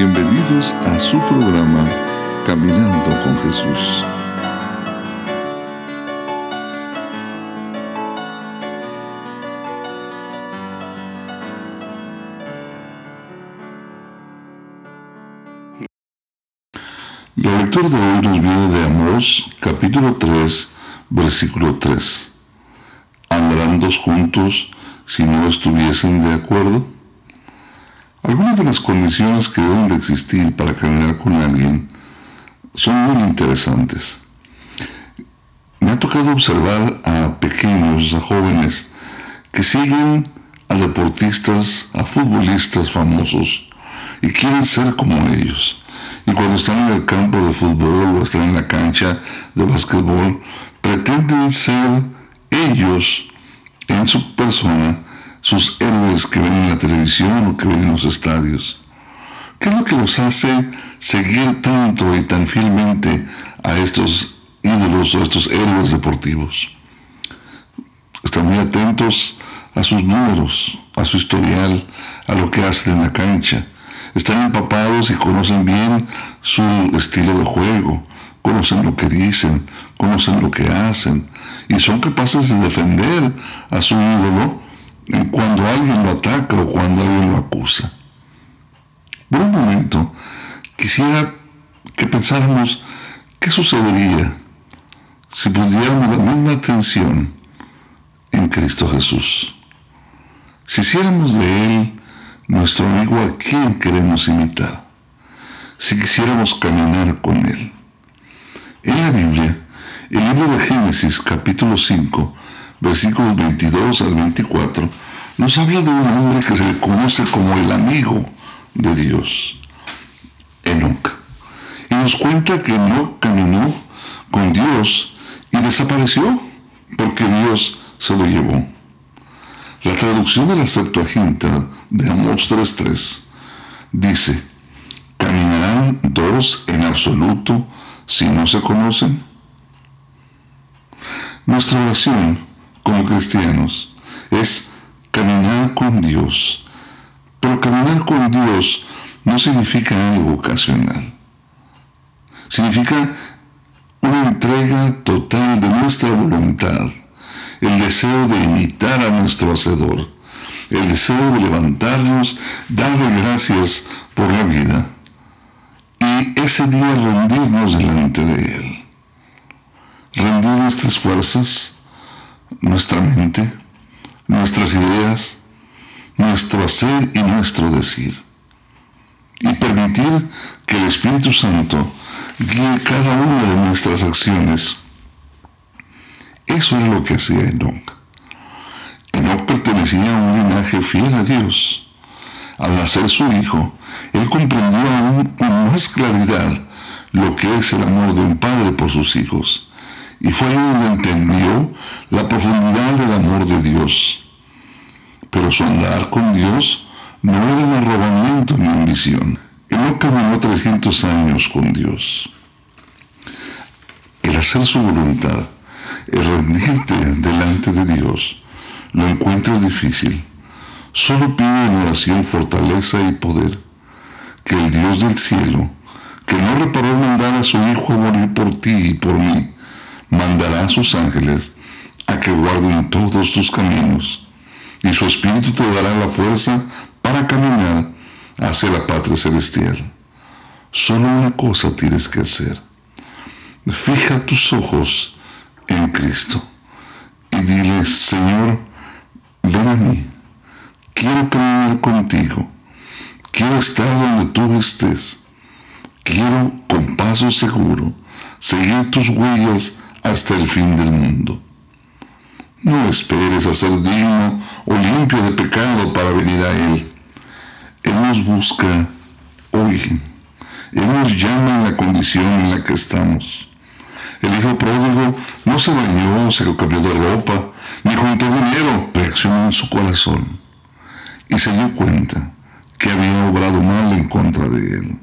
Bienvenidos a su programa Caminando con Jesús. La lectura de hoy nos viene de Amós, capítulo 3, versículo 3. ¿Andarán dos juntos si no estuviesen de acuerdo? Algunas de las condiciones que deben de existir para caminar con alguien son muy interesantes. Me ha tocado observar a pequeños, a jóvenes, que siguen a deportistas, a futbolistas famosos y quieren ser como ellos. Y cuando están en el campo de fútbol o están en la cancha de básquetbol, pretenden ser ellos en su persona sus héroes que ven en la televisión o que ven en los estadios. ¿Qué es lo que los hace seguir tanto y tan fielmente a estos ídolos o a estos héroes deportivos? Están muy atentos a sus números, a su historial, a lo que hacen en la cancha. Están empapados y conocen bien su estilo de juego, conocen lo que dicen, conocen lo que hacen y son capaces de defender a su ídolo cuando alguien lo ataca o cuando alguien lo acusa. Por un momento, quisiera que pensáramos qué sucedería si pudiéramos la misma atención en Cristo Jesús. Si hiciéramos de Él nuestro amigo a quien queremos imitar, si quisiéramos caminar con Él. En la Biblia, el libro de Génesis capítulo 5, versículos 22 al 24, nos habla de un hombre que se le conoce como el amigo de Dios, Enoch. Y nos cuenta que Enoch caminó con Dios y desapareció porque Dios se lo llevó. La traducción de la Septuaginta de Amos 3.3 dice, ¿caminarán dos en absoluto si no se conocen? Nuestra oración como cristianos es caminar con Dios. Pero caminar con Dios no significa algo ocasional. Significa una entrega total de nuestra voluntad, el deseo de imitar a nuestro Hacedor, el deseo de levantarnos, darle gracias por la vida y ese día rendirnos delante de Él. Rendir nuestras fuerzas, nuestra mente, nuestras ideas, nuestro hacer y nuestro decir. Y permitir que el Espíritu Santo guíe cada una de nuestras acciones. Eso es lo que hacía Enoch. Enoch pertenecía a un linaje fiel a Dios. Al nacer su hijo, él comprendió aún con más claridad lo que es el amor de un padre por sus hijos y fue donde entendió la profundidad del amor de Dios. Pero su andar con Dios no era un arrobamiento ni ambición. No caminó 300 años con Dios. El hacer su voluntad, el rendirte delante de Dios, lo encuentras difícil. Solo pide en oración fortaleza y poder. Que el Dios del cielo, que no reparó mandar a su Hijo a morir por ti y por mí, mandará a sus ángeles a que guarden todos tus caminos, y su espíritu te dará la fuerza para caminar hacia la patria celestial. Solo una cosa tienes que hacer. Fija tus ojos en Cristo y dile, Señor, ven a mí. Quiero caminar contigo. Quiero estar donde tú estés. Quiero, con paso seguro, seguir tus huellas hasta el fin del mundo. No esperes a ser digno o limpio de pecado para venir a Él. Él nos busca hoy. Él nos llama en la condición en la que estamos. El hijo pródigo no se bañó, se cambió de ropa, ni juntó dinero, reaccionó en su corazón y se dio cuenta que había obrado mal en contra de él.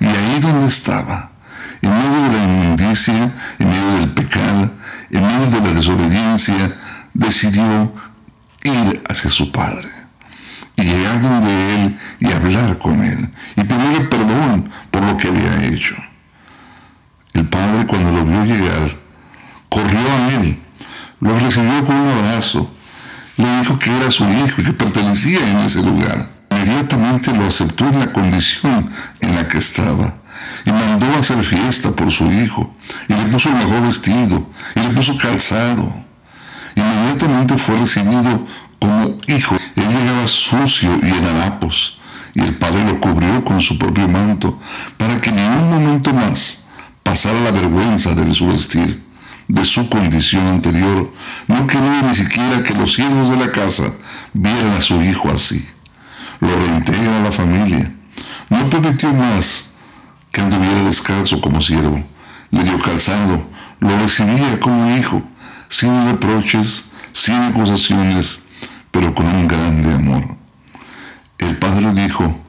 Y ahí donde estaba, en medio de la inmundicia, en medio del pecado, en medio de la desobediencia, decidió ir hacia su Padre. y llegar donde Él y hablar con Él y pedirle perdón por lo que había hecho. El padre cuando lo vio llegar, corrió a Él, lo recibió con un abrazo, le dijo que era su hijo y que pertenecía en ese lugar. Inmediatamente lo aceptó en la condición en la que estaba y mandó hacer fiesta por su hijo y le puso el mejor vestido y le puso calzado. Inmediatamente fue recibido como hijo. Él llegaba sucio y en harapos y el padre lo cubrió con su propio manto para que ni un momento más pasara la vergüenza de su vestir de su condición anterior. No quería ni siquiera que los siervos de la casa vieran a su hijo así. Lo reintegra a la familia. No permitió más que anduviera descalzo como siervo. Le dio calzado, lo recibía como hijo, sin reproches, sin acusaciones, pero con un grande amor. El padre dijo,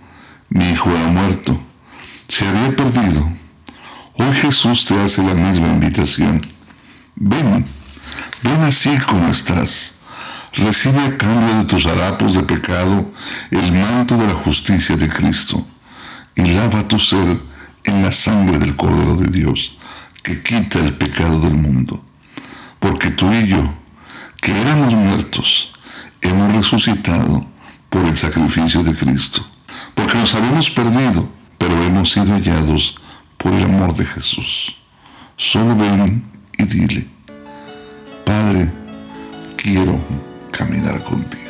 mi hijo era muerto, se había perdido. Hoy Jesús te hace la misma invitación Ven, ven así como estás. Recibe a cambio de tus harapos de pecado el manto de la justicia de Cristo y lava tu ser en la sangre del Cordero de Dios que quita el pecado del mundo. Porque tú y yo, que éramos muertos, hemos resucitado por el sacrificio de Cristo. Porque nos habíamos perdido, pero hemos sido hallados por el amor de Jesús. Solo ven y dile, Padre, quiero caminar contigo.